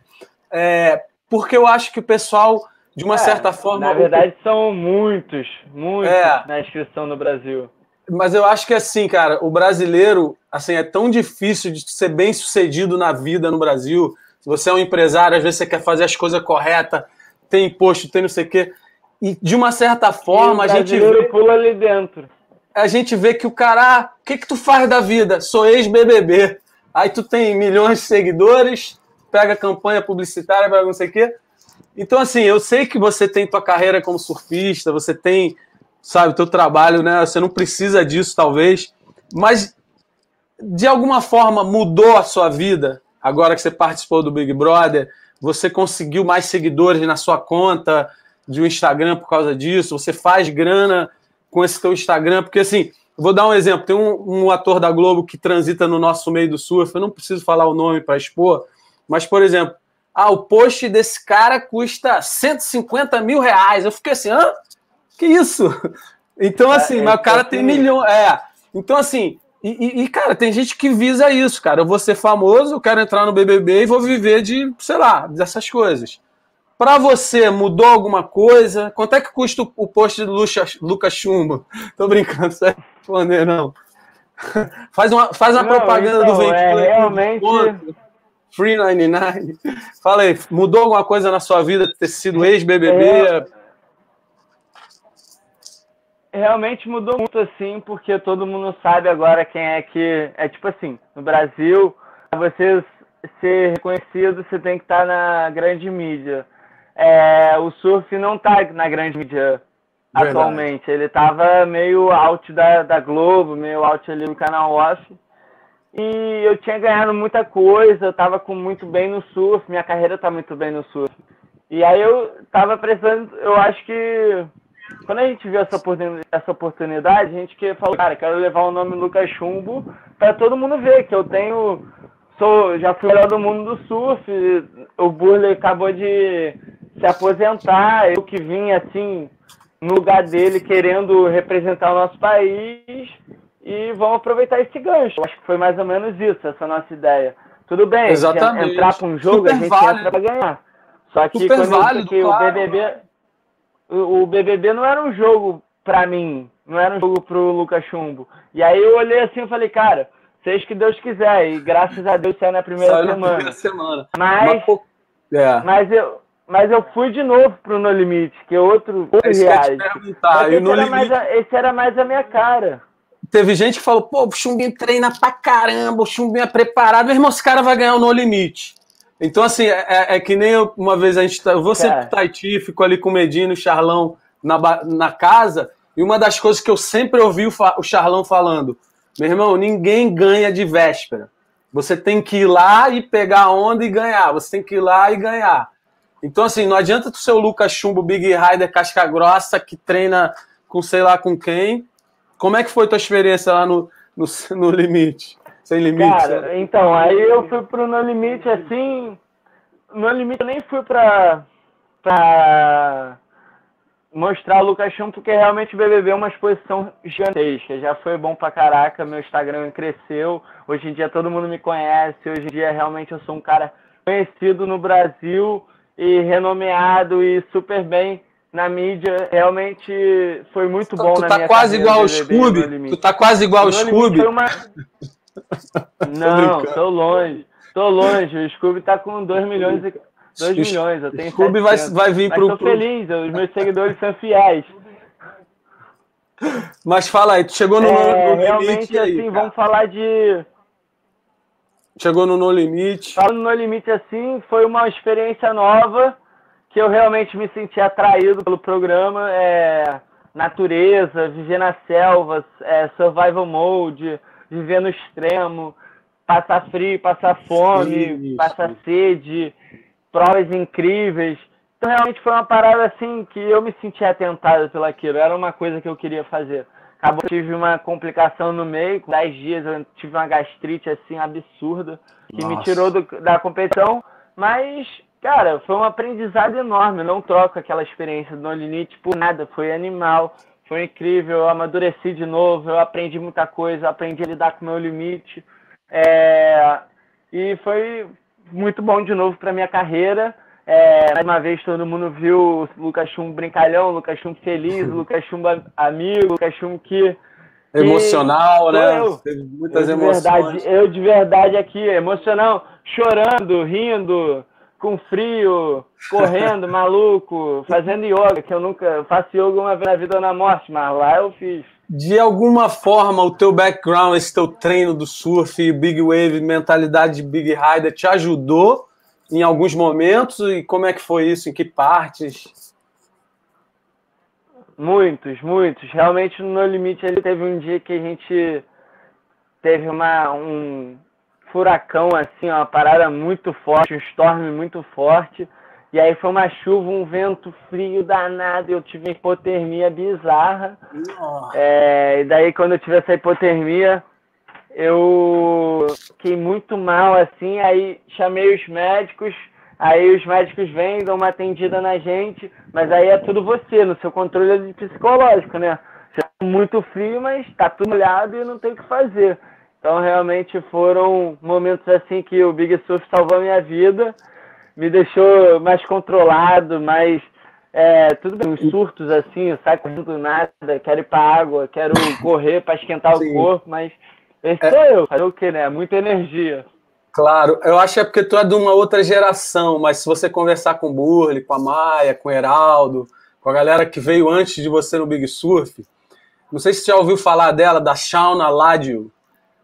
É, porque eu acho que o pessoal, de uma é, certa forma. Na verdade, são muitos, muitos é, na inscrição no Brasil. Mas eu acho que assim, cara, o brasileiro, assim, é tão difícil de ser bem sucedido na vida no Brasil. Se você é um empresário, às vezes você quer fazer as coisas corretas, tem imposto, tem não sei o quê. E de uma certa forma, a gente vê. pula ali dentro. A gente vê que o cara, ah, o que, que tu faz da vida? Sou ex-BBB. Aí tu tem milhões de seguidores, pega campanha publicitária, pega não sei o quê. Então, assim, eu sei que você tem tua carreira como surfista, você tem, sabe, teu trabalho, né? Você não precisa disso, talvez. Mas, de alguma forma, mudou a sua vida agora que você participou do Big Brother? Você conseguiu mais seguidores na sua conta? De um Instagram por causa disso, você faz grana com esse teu Instagram, porque assim, vou dar um exemplo, tem um, um ator da Globo que transita no nosso meio do surf, eu não preciso falar o nome para expor, mas, por exemplo, ah, o post desse cara custa 150 mil reais. Eu fiquei assim, hã? Que isso? Então, é, assim, é, mas o cara tem milhões. É. Então, assim, e, e, cara, tem gente que visa isso, cara. Eu vou ser famoso, eu quero entrar no BBB e vou viver de, sei lá, dessas coisas. Para você, mudou alguma coisa? Quanto é que custa o post do Lucas Chumbo? Tô brincando, não vai responder, não. faz uma, faz uma não, propaganda então, do Vem é, realmente... Free 99. Fala aí, mudou alguma coisa na sua vida ter sido ex-BBB? É... Realmente mudou muito, assim, porque todo mundo sabe agora quem é que... É tipo assim, no Brasil, para você ser reconhecido, você tem que estar na grande mídia é, o surf não tá na grande mídia Verdade. atualmente. Ele tava meio out da, da Globo, meio out ali no canal off. E eu tinha ganhado muita coisa, eu tava com muito bem no surf, minha carreira tá muito bem no surf. E aí eu tava precisando, eu acho que quando a gente viu essa oportunidade, essa oportunidade a gente que falou, cara, quero levar o nome Lucas Chumbo para todo mundo ver que eu tenho sou já fui melhor do mundo do surf. O Burley acabou de se aposentar, eu que vim assim no lugar dele querendo representar o nosso país e vamos aproveitar esse gancho. Acho que foi mais ou menos isso, essa nossa ideia. Tudo bem, Exatamente. entrar para um jogo, Super a gente válido. entra para ganhar. Só que Super quando válido, que claro. o BBB o BBB não era um jogo para mim, não era um jogo pro Lucas Chumbo. E aí eu olhei assim e falei, cara, seja que Deus quiser. E graças a Deus saiu na primeira saiu semana. Na primeira semana. Mas, mas, é. mas eu, mas eu fui de novo pro No Limite, que é outro, outro é reality. Esse, era mais a, esse era mais a minha cara. Teve gente que falou, pô, o Chumbinho treina pra caramba, o Chumbinho é preparado, meu irmão, esse cara vai ganhar o No Limite. Então, assim, é, é, é que nem eu, uma vez a gente. Tá, eu vou sempre pro Taiti, fico ali com o Medina e o Charlão na, na casa, e uma das coisas que eu sempre ouvi o, o Charlão falando, meu irmão, ninguém ganha de véspera. Você tem que ir lá e pegar a onda e ganhar. Você tem que ir lá e ganhar. Então, assim, não adianta tu ser o Lucas Chumbo, Big Rider, casca grossa, que treina com sei lá com quem. Como é que foi tua experiência lá no, no, no Limite? Sem Limite? Cara, então, aí eu fui pro No Limite, assim... No Limite eu nem fui pra... pra mostrar o Lucas Chumbo, porque realmente o BBB é uma exposição gigantesca. Já foi bom pra caraca, meu Instagram cresceu. Hoje em dia todo mundo me conhece. Hoje em dia realmente eu sou um cara conhecido no Brasil e renomeado e super bem na mídia. Realmente foi muito bom tu na tá minha quase igual ao Scooby. Tu tá quase igual ao Scooby. Uma... Não, tô longe. Tô longe, o Scooby tá com 2 milhões e 2 milhões, eu tenho Scooby vai, vai vir Mas pro. tô feliz, os meus seguidores são fiéis. Mas fala aí, tu chegou no, É, no limite realmente, aí, assim, cara. vamos falar de. Chegou no No Limite. Falando no limite assim, foi uma experiência nova que eu realmente me senti atraído pelo programa. É, natureza, viver na selva, é, survival mode, viver no extremo, passar frio, passar fome, Isso. passar sede, provas incríveis. Então realmente foi uma parada assim que eu me senti atentado pelo aquilo. Era uma coisa que eu queria fazer. Acabou que tive uma complicação no meio, com 10 dias eu tive uma gastrite assim absurda, que me Nossa. tirou do- da competição, mas, cara, foi um aprendizado enorme. Eu não troco aquela experiência do No Limite por nada, foi animal, foi incrível, eu amadureci de novo, eu aprendi muita coisa, aprendi a lidar com o meu limite. É, E foi muito bom de novo para minha carreira. É, mais uma vez todo mundo viu o Lucas Chum brincalhão, o Lucas Chum feliz, o Lucas Chum amigo, o Lucas Chum que Emocional, sou né? eu. Teve muitas eu emoções. verdade, eu de verdade aqui, emocional, chorando, rindo, com frio, correndo, maluco, fazendo yoga, que eu nunca faço yoga uma vez na vida ou na morte, mas lá eu fiz. De alguma forma, o teu background, esse teu treino do surf, big wave, mentalidade de big rider, te ajudou em alguns momentos? E como é que foi isso? Em que partes? Muitos, muitos. Realmente no Limite ele teve um dia que a gente teve uma, um furacão, assim, uma parada muito forte, um storm muito forte. E aí foi uma chuva, um vento frio danado, eu tive hipotermia bizarra. É, e daí quando eu tive essa hipotermia, eu fiquei muito mal, assim, aí chamei os médicos, aí os médicos vêm, dão uma atendida na gente, mas aí é tudo você, no seu controle psicológico, né? Você tá muito frio, mas tá tudo molhado e não tem o que fazer. Então realmente foram momentos assim que o Big Surf salvou a minha vida, me deixou mais controlado, mais é, tudo bem, uns surtos assim, eu saio correndo do nada, quero ir pra água, quero correr para esquentar Sim. o corpo, mas esse É. sou eu, fazer o que, né? Muita energia. Claro, eu acho que é porque tu é de uma outra geração, mas se você conversar com o Burley, com a Maia, com o Heraldo, com a galera que veio antes de você no Big Surf, não sei se você já ouviu falar dela, da Shauna Ladio.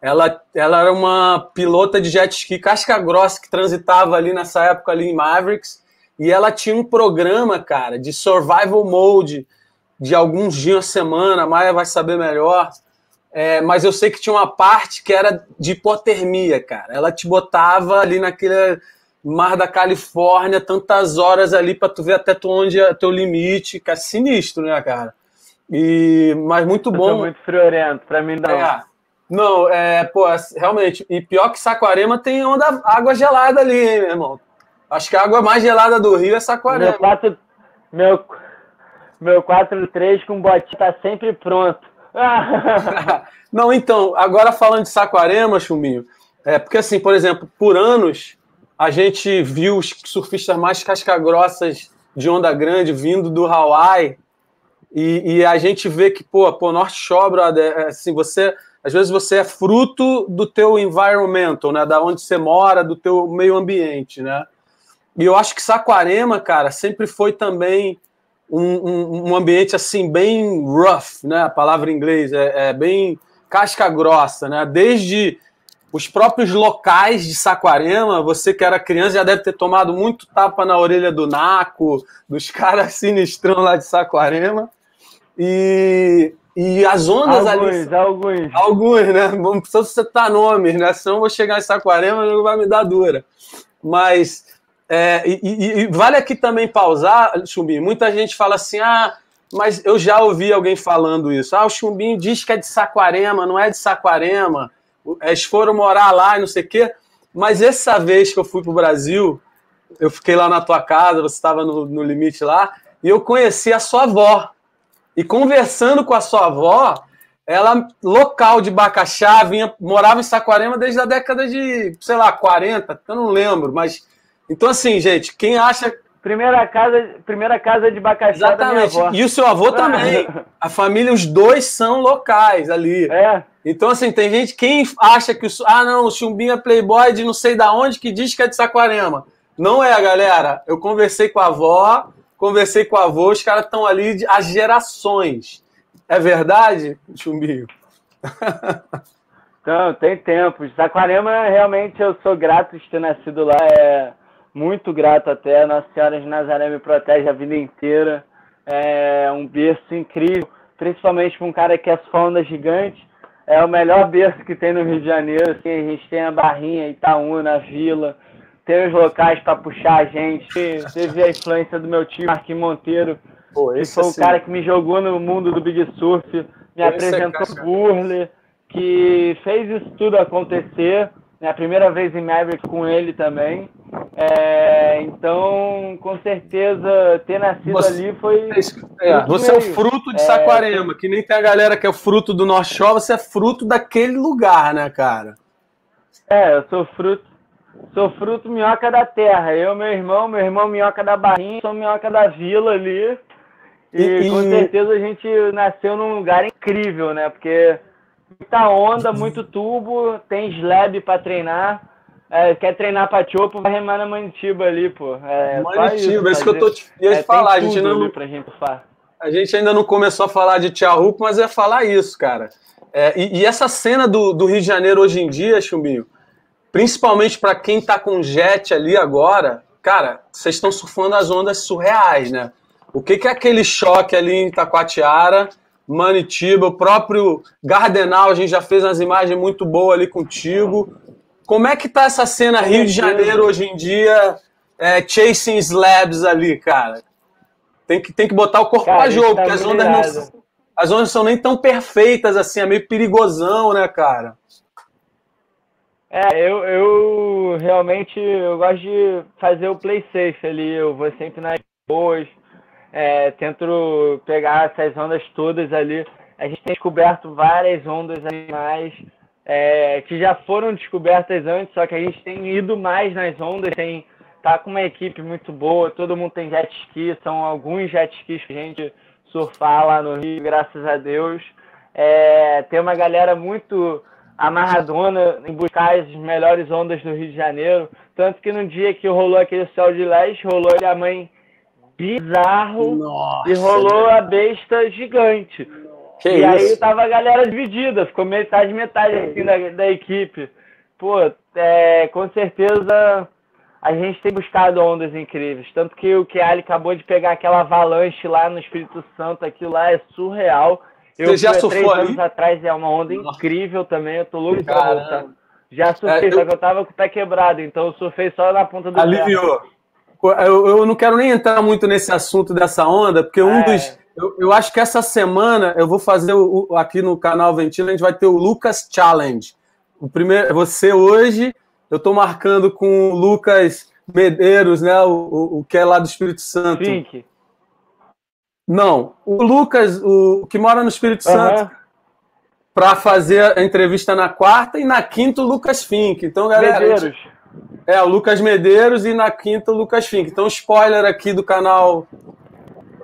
Ela, ela era uma pilota de jet ski casca grossa que transitava ali nessa época ali em Mavericks, e ela tinha um programa, cara, de survival mode, de alguns dias a semana, a Maia vai saber melhor, é, mas eu sei que tinha uma parte que era de hipotermia, cara. Ela te botava ali naquele mar da Califórnia, tantas horas ali para tu ver até tu onde é teu limite, que é sinistro, né, cara? E mas muito Eu bom. sou muito friorento, pra mim não. É. Não, é, pô, realmente. E pior que Saquarema tem onda, água gelada ali, hein, meu irmão? Acho que a água mais gelada do Rio é Saquarema. Meu 4 meu, meu 4-3 com botinha tá sempre pronto. Não, então, agora falando de Saquarema, Chuminho, é porque assim, por exemplo, por anos a gente viu os surfistas mais casca-grossas de onda grande vindo do Hawaii e, e a gente vê que, pô, pô, North Shore, brother, é, assim, você, às vezes você é fruto do teu environmental, né, da onde você mora, do teu meio ambiente, né? E eu acho que Saquarema, cara, sempre foi também um, um, um ambiente assim bem rough, né? A palavra em inglês é, é bem casca grossa, né? Desde os próprios locais de Saquarema, você que era criança já deve ter tomado muito tapa na orelha do Naco, dos caras sinistrão lá de Saquarema. E, e as ondas alguns, ali. alguns. Alguns, né? Não precisa citar nomes, né? Senão eu vou chegar em Saquarema e vai me dar dura. Mas é, e, e- e vale aqui também pausar, Chumbinho. Muita gente fala assim: ah, mas eu já ouvi alguém falando isso. Ah, o Chumbinho diz que é de Saquarema, não é de Saquarema. Eles foram morar lá e não sei o quê. Mas essa vez que eu fui para o Brasil, eu fiquei lá na tua casa, você estava no, no limite lá, e eu conheci a sua avó. E conversando com a sua avó, ela, local de Bacaxá, vinha, morava em Saquarema desde a década de, sei lá, 40, eu não lembro, mas. Então, assim, gente, quem acha Primeira casa, primeira casa de Bacaxá Exatamente. E o seu avô também. A família, os dois são locais ali. É. Então, assim, tem gente, quem acha que o. Ah, não, o Chumbinho é playboy de não sei da onde que diz que é de Saquarema. Não é, galera. Eu conversei com a avó, conversei com o avô, os caras estão ali há gerações. É verdade, Chumbinho? Não, tem tempo. Saquarema, realmente, eu sou grato de ter nascido lá. É muito grato até. Nossa Senhora de Nazaré me protege a vida inteira. É um berço incrível, principalmente para um cara que é sonda gigante. É o melhor berço que tem no Rio de Janeiro. Assim, a gente tem a Barrinha, Itaúna, Vila, tem os locais para puxar a gente. Teve a influência do meu tio, Marquinhos Monteiro, Pô, que foi o assim... cara que me jogou no mundo do Big Surf, me esse é apresentou é Burle, que fez isso tudo acontecer. É a primeira vez em Maverick com ele também. É, então, com certeza, ter nascido você, ali foi. É, você é o fruto de é, Saquarema, que nem tem a galera que é o fruto do Norte Shore, você é fruto daquele lugar, né, cara? É, eu sou fruto. Sou fruto minhoca da terra. Eu, meu irmão, meu irmão minhoca da barrinha, sou minhoca da vila ali. E, e, com certeza a gente nasceu num lugar incrível, né? Porque muita onda, muito tubo, tem slab para treinar. É, quer treinar para chopo, vai remar na Manitiba ali, pô. É, Manitiba, é isso que eu tô te, ia é, falar. A gente, ainda não, pra a gente ainda não começou a falar de Tiahupo, mas é falar isso, cara. É, e, e, essa cena do, do, Rio de Janeiro hoje em dia, Chumbinho, principalmente para quem tá com jet ali agora, cara, vocês estão surfando as ondas surreais, né? O que, que é aquele choque ali em Itacoatiara Manitiba, o próprio Gardenal, a gente já fez umas imagens muito boas ali contigo. Como é que tá essa cena Rio de Janeiro hoje em dia, é, chasing slabs ali, cara? Tem que, tem que botar o corpo cara, pra jogo, tá porque as ondas, não, são, as ondas são nem tão perfeitas assim, é meio perigosão, né, cara? É, eu, eu realmente eu gosto de fazer o play safe ali, eu vou sempre nas boas, é, tento pegar essas ondas todas ali. A gente tem descoberto várias ondas animais é, que já foram descobertas antes, só que a gente tem ido mais nas ondas, tem tá com uma equipe muito boa, todo mundo tem jet ski, são alguns jet skis que a gente surfar lá no Rio, graças a Deus. É, tem uma galera muito amarradona em buscar as melhores ondas do Rio de Janeiro, tanto que no dia que rolou aquele céu de leste, rolou a mãe bizarro Nossa, e rolou a besta gigante. Que e isso? aí tava a galera dividida, ficou metade, metade assim da, da equipe. Pô, é, com certeza a gente tem buscado ondas incríveis. Tanto que o Keali acabou de pegar aquela avalanche lá no Espírito Santo, aquilo lá é surreal. Eu Você já três ali? anos atrás, é uma onda incrível também, eu tô louco pra voltar. Já surfei, é, eu... só que eu tava com o pé quebrado, então eu surfei só na ponta do Aliviou. Pé. Eu, eu não quero nem entrar muito nesse assunto dessa onda, porque um é. dos. Eu, eu, acho que essa semana eu vou fazer o, o, aqui no canal Ventila, a gente vai ter o Lucas Challenge. O primeiro, você hoje, eu estou marcando com o Lucas Medeiros, né? O, o, que é lá do Espírito Santo. Fink. Não, o Lucas, o que mora no Espírito uhum. Santo, para fazer a entrevista na quarta e na quinta o Lucas Fink. Então, galera. Medeiros. É, o Lucas Medeiros e na quinta o Lucas Fink. Então, spoiler aqui do canal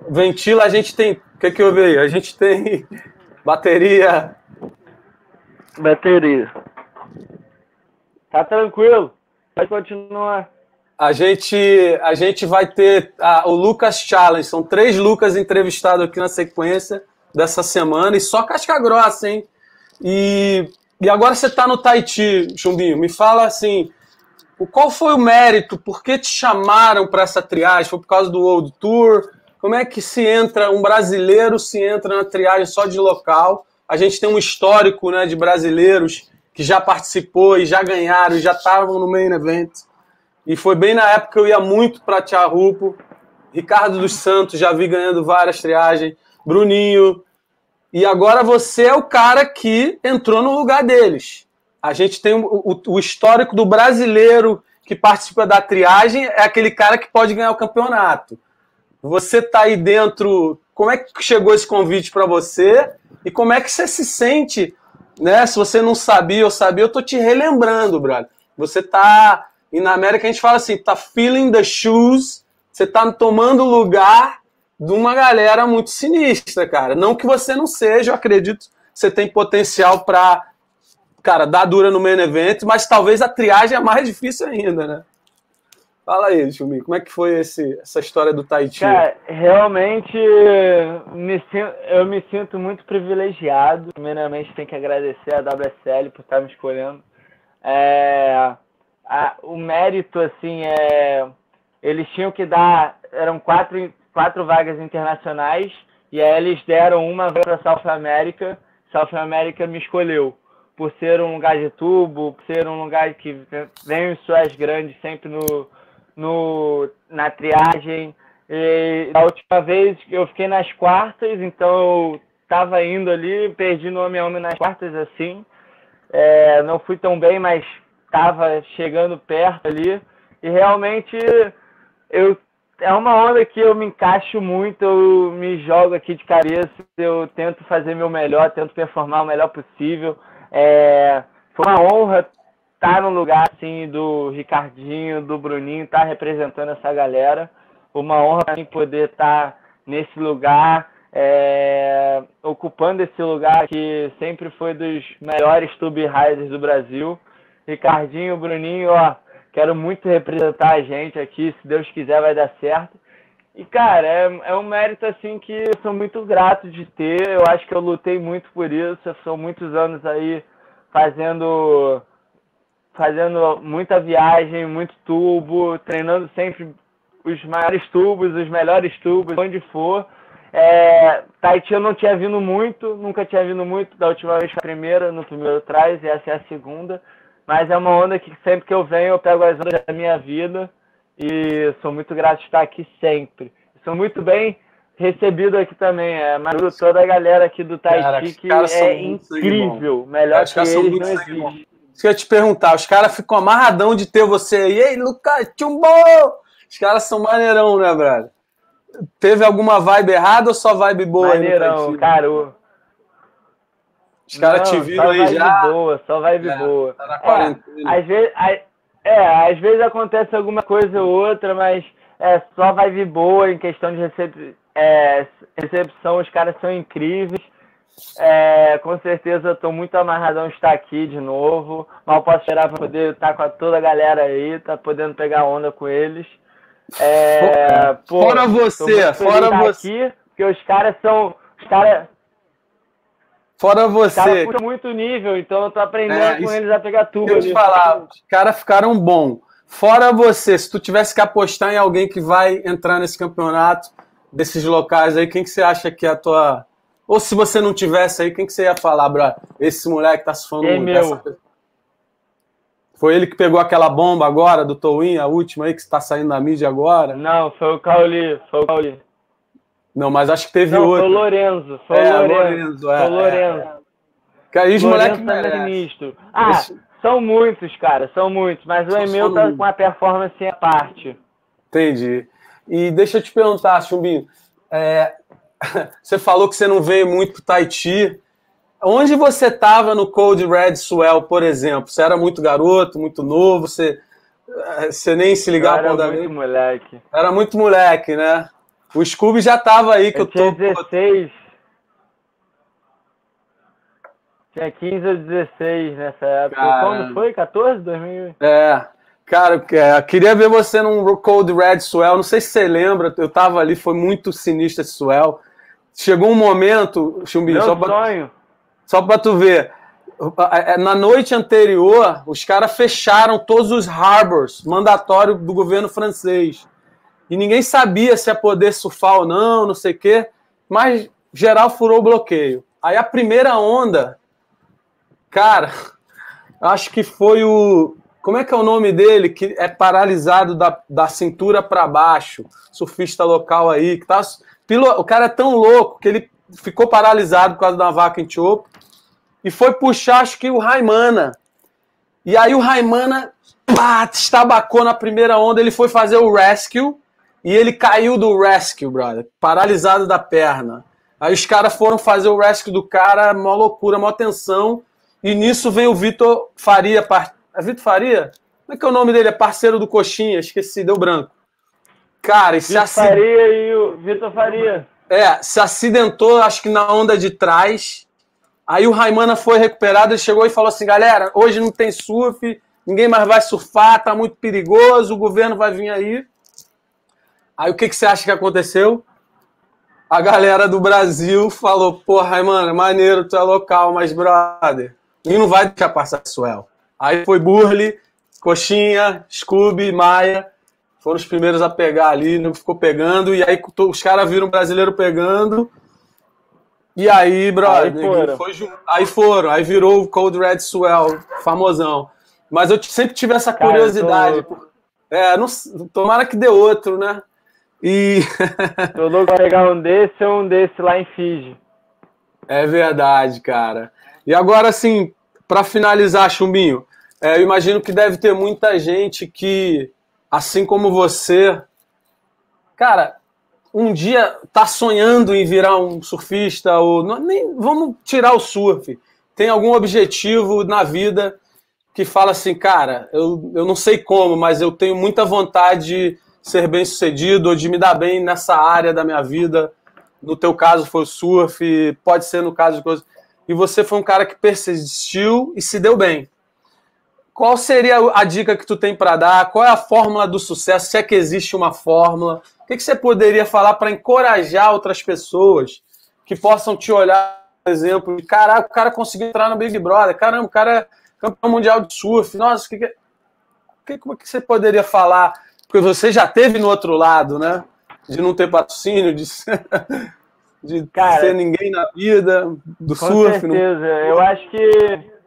Ventila, a gente tem. O que, que eu vejo? A gente tem bateria. Bateria. Tá tranquilo. Vai continuar. A gente, a gente vai ter a, o Lucas Challenge. São três Lucas entrevistados aqui na sequência dessa semana. E só casca grossa, hein? E, e agora você tá no Tahiti, Chumbinho. Me fala assim qual foi o mérito? Por que te chamaram para essa triagem? Foi por causa do World Tour? Como é que se entra, um brasileiro se entra na triagem só de local? A gente tem um histórico né, de brasileiros que já participou e já ganharam, e já estavam no main event. E foi bem na época que eu ia muito para Tiarupo. Ricardo dos Santos, já vi ganhando várias triagens. Bruninho. E agora você é o cara que entrou no lugar deles. A gente tem o, o, o histórico do brasileiro que participa da triagem, é aquele cara que pode ganhar o campeonato. Você está aí dentro. Como é que chegou esse convite para você? E como é que você se sente? Né? Se você não sabia ou sabia, eu tô te relembrando, brother. Você tá. E na América a gente fala assim, tá feeling the shoes, você tá tomando lugar de uma galera muito sinistra, cara. Não que você não seja, eu acredito que você tem potencial para, cara, dar dura no main event, mas talvez a triagem é mais difícil ainda, né? Fala aí, Chumi, como é que foi esse, essa história do Tahiti? Cara, realmente me, eu me sinto muito privilegiado. Primeiramente, tem que agradecer a WSL por estar me escolhendo. É, a, o mérito, assim, é, eles tinham que dar, eram quatro, quatro vagas internacionais, e aí eles deram uma para South America. South America me escolheu por ser um lugar de tubo, por ser um lugar que vem os suas grandes sempre no no, na triagem. E a última vez eu fiquei nas quartas, então estava indo ali, perdi no homem a homem nas quartas assim. É, não fui tão bem, mas estava chegando perto ali. E realmente eu é uma onda que eu me encaixo muito, eu me jogo aqui de cabeça, eu tento fazer meu melhor, tento performar o melhor possível. É, foi uma honra tá no lugar assim do Ricardinho, do Bruninho, tá representando essa galera. Uma honra para poder estar nesse lugar, é, ocupando esse lugar que sempre foi dos melhores tube riders do Brasil. Ricardinho, Bruninho, ó, quero muito representar a gente aqui, se Deus quiser vai dar certo. E, cara, é, é um mérito, assim, que eu sou muito grato de ter. Eu acho que eu lutei muito por isso. Eu sou muitos anos aí fazendo fazendo muita viagem, muito tubo, treinando sempre os maiores tubos, os melhores tubos, onde for. É, eu não tinha vindo muito, nunca tinha vindo muito, da última vez a primeira, no primeiro trás, e essa é a segunda. Mas é uma onda que sempre que eu venho eu pego as ondas da minha vida e sou muito grato de estar aqui sempre. Sou muito bem recebido aqui também. É, Maru, toda a galera aqui do Tahiti que é incrível. Melhor que, eles não existe. Isso que eu ia te perguntar, os caras ficam amarradão de ter você aí. Ei, Lucas, tchumbo! Os caras são maneirão, né, brother? Teve alguma vibe errada ou só vibe boa maneirão, aí? cara. Os caras te viram aí já. Só vibe boa, só vibe é, boa. Tá é, às vezes, é, às vezes acontece alguma coisa ou outra, mas é só vibe boa em questão de recep é, recepção. Os caras são incríveis. É, com certeza estou muito amarradão de estar aqui de novo. Mal posso esperar para poder estar com toda a galera aí, tá podendo pegar onda com eles. É, pô, fora você, fora você. Aqui, porque os caras são. Os caras. Fora você. Os caras muito nível, então eu tô aprendendo é, com eles a pegar tudo. Eu te falar, os caras ficaram bom. Fora você, se tu tivesse que apostar em alguém que vai entrar nesse campeonato desses locais aí, quem que você acha que é a tua ou se você não tivesse aí, quem que você ia falar, bro? Esse moleque tá se falando muito. Meu. Foi ele que pegou aquela bomba agora do Towin, a última aí que está saindo na mídia agora? Não, foi o Cauli, foi o Cauli. Não, mas acho que teve não, outro. Foi o Lorenzo, foi é, o Lorenzo. É, foi o Lorenzo. É. Cara, os moleque tá Ah, Esse... são muitos, cara, são muitos, mas o Emil tá com uma performance à parte. Entendi. E deixa eu te perguntar, Chumbinho, é, você falou que você não veio muito pro Tahiti. Onde você estava no Cold Red Swell, por exemplo? Você era muito garoto, muito novo, você, eh, você nem se ligava Era muito moleque. Era muito moleque, né? O Scooby já estava aí que eu, eu tô. 16. Tinha 15 ou 16 nessa época. Caramba. Quando foi? 14? 2000? É. Cara, é, queria ver você num Cold Red Swell. Não sei se você lembra, eu tava ali, foi muito sinistro esse swell. Chegou um momento, Chumbinho, só pra, sonho. só pra tu ver. Na noite anterior, os caras fecharam todos os harbors mandatórios do governo francês. E ninguém sabia se ia poder surfar ou não, não sei o quê. Mas geral furou o bloqueio. Aí a primeira onda, cara, acho que foi o. Como é que é o nome dele? Que é paralisado da, da cintura para baixo. Surfista local aí, que tá o cara é tão louco que ele ficou paralisado por causa da vaca em chopo e foi puxar, acho que o Raimana. E aí o Raimana pá, estabacou na primeira onda, ele foi fazer o rescue e ele caiu do rescue, brother, paralisado da perna. Aí os caras foram fazer o rescue do cara, mó loucura, mó tensão. E nisso vem o Vitor Faria. Par... É Vitor Faria? Como é que é o nome dele? É parceiro do Coxinha, esqueci, deu branco. Cara, e se Vitor Faria e o Vitor Faria. É, se acidentou, acho que na onda de trás. Aí o Raimana foi recuperado, ele chegou e falou assim: galera, hoje não tem surf, ninguém mais vai surfar, tá muito perigoso, o governo vai vir aí. Aí o que, que você acha que aconteceu? A galera do Brasil falou: pô, Raimana, maneiro, tu é local, mas brother, e não vai deixar passar Suel. Aí foi Burley, Coxinha, Scooby, Maia foram os primeiros a pegar ali, não ficou pegando, e aí os caras viram o brasileiro pegando. E aí, brother, aí foram. Foi, aí foram, aí virou o Cold Red Swell, famosão. Mas eu sempre tive essa curiosidade. Cara, tô... É, não, tomara que dê outro, né? E. tô louco pra pegar um desse ou um desse lá em Fiji. É verdade, cara. E agora, assim, para finalizar, Chumbinho, é, eu imagino que deve ter muita gente que assim como você, cara, um dia tá sonhando em virar um surfista ou nem vamos tirar o surf. Tem algum objetivo na vida que fala assim, cara, eu, eu não sei como, mas eu tenho muita vontade de ser bem sucedido ou de me dar bem nessa área da minha vida. No teu caso foi o surf, pode ser no caso de coisas. E você foi um cara que persistiu e se deu bem. Qual seria a dica que tu tem para dar? Qual é a fórmula do sucesso? Se é que existe uma fórmula? O que, que você poderia falar para encorajar outras pessoas que possam te olhar, por exemplo, caraca, o cara conseguiu entrar no Big Brother, caramba, o cara é campeão mundial de surf, nossa, que, que, que, como é que você poderia falar? Porque você já teve no outro lado, né? De não ter patrocínio, de ser, de cara, ser ninguém na vida, do com surf. Com certeza, não... eu acho que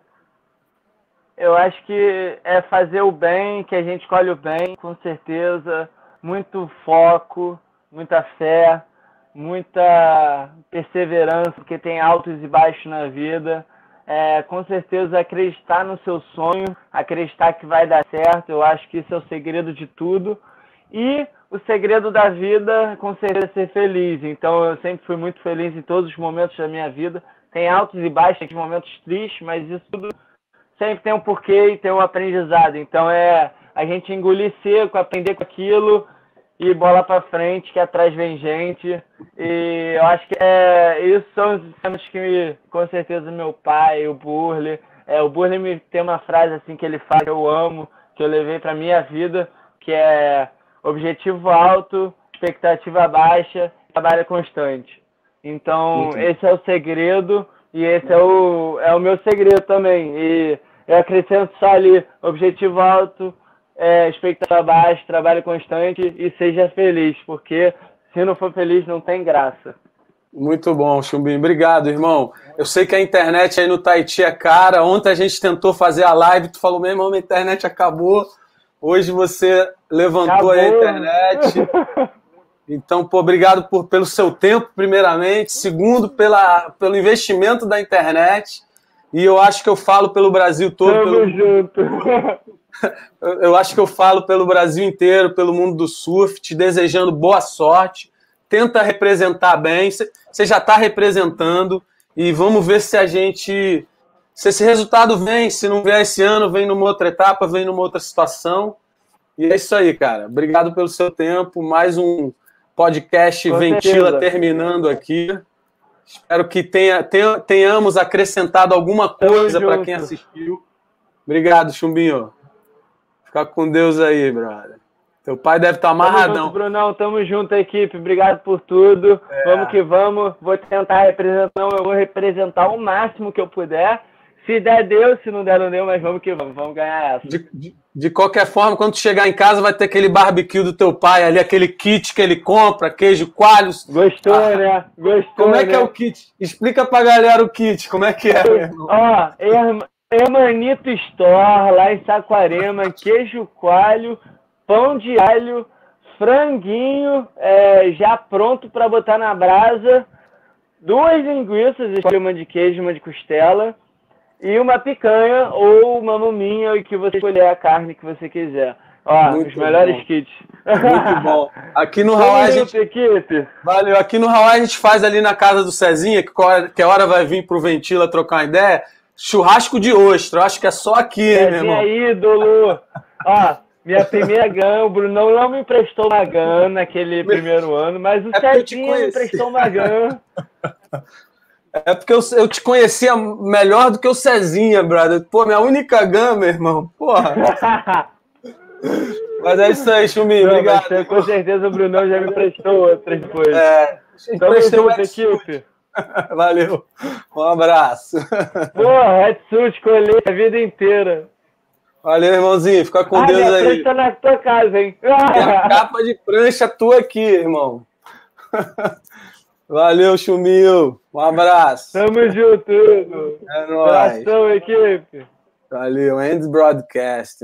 eu acho que é fazer o bem, que a gente escolhe o bem, com certeza. Muito foco, muita fé, muita perseverança, porque tem altos e baixos na vida. É, com certeza acreditar no seu sonho, acreditar que vai dar certo. Eu acho que isso é o segredo de tudo. E o segredo da vida, com certeza, é ser feliz. Então, eu sempre fui muito feliz em todos os momentos da minha vida. Tem altos e baixos, tem momentos tristes, mas isso tudo sempre tem um porquê e tem um aprendizado. Então é a gente engolir seco, aprender com aquilo e bola para frente, que atrás vem gente. E eu acho que é, isso são os temas que me, com certeza meu pai, o Burley, é, o Burley me tem uma frase assim que ele fala que eu amo, que eu levei para minha vida, que é objetivo alto, expectativa baixa, trabalho constante. Então, esse é o segredo e esse é o, é o meu segredo também. E eu acrescento só ali objetivo alto, é, expectativa baixa, trabalho constante e seja feliz, porque se não for feliz não tem graça. Muito bom, Chumbinho. Obrigado, irmão. Eu sei que a internet aí no Tahiti é cara. Ontem a gente tentou fazer a live, tu falou, meu irmão, a internet acabou. Hoje você levantou a internet. Então, pô, obrigado por, pelo seu tempo, primeiramente. Segundo, pela, pelo investimento da internet. E eu acho que eu falo pelo Brasil todo. Tamo pelo... junto. eu acho que eu falo pelo Brasil inteiro, pelo mundo do surf, te desejando boa sorte. Tenta representar bem. Você já está representando. E vamos ver se a gente. Se esse resultado vem, se não vier esse ano, vem numa outra etapa, vem numa outra situação. E é isso aí, cara. Obrigado pelo seu tempo. Mais um podcast Com Ventila certeza. terminando aqui. Espero que tenha, tenha, tenhamos acrescentado alguma coisa para quem assistiu. Obrigado, Chumbinho. Fica com Deus aí, brother. Teu pai deve estar tá amarradão. Tamo junto, Brunão, tamo junto, equipe. Obrigado por tudo. É. Vamos que vamos. Vou tentar representar, eu vou representar o máximo que eu puder. Se der, deu. Se não der, não deu, mas vamos que vamos. Vamos ganhar essa. De, de, de, qualquer forma, quando chegar em casa, vai ter aquele barbecue do teu pai ali, aquele kit que ele compra, queijo coalhos. Gostou, ah, né? Gostou. Como é que né? é o kit? Explica pra galera o kit, como é que é, meu irmão. Ó, Hermanito Store, lá em Saquarema, queijo coalho, pão de alho, franguinho é, já pronto para botar na brasa, duas linguiças, uma de queijo, uma de costela e uma picanha ou uma maminha e que você escolher a carne que você quiser. Ó, Muito os melhores bom. kits. Muito bom. Aqui no Hawaii a gente... Equipe. Valeu. Aqui no Hawaii a gente faz ali na casa do Cezinha, que, hora vai vir pro Ventila trocar uma ideia, churrasco de ostra. Eu acho que é só aqui, Cezinha meu irmão. ídolo. Ó, Minha primeira GAN, o Brunão não me emprestou uma GAN naquele primeiro ano, mas o é me emprestou uma GAN. É porque eu, eu te conhecia melhor do que o Cezinha, brother. Pô, minha única GAN, meu irmão. Porra. mas é isso aí, Chumi. Obrigado. Mas, com certeza o Brunão já me emprestou outras coisas. É, emprestou uma equipe. Valeu. Um abraço. Porra, Hetsu, escolhi a vida inteira. Valeu, irmãozinho. Fica com ah, Deus minha aí. prancha tá na tua casa, hein? Capa de prancha tua aqui, irmão. Valeu, Chumil. Um abraço. Tamo junto. É nóis. Abração, equipe. Valeu. Ends Broadcast.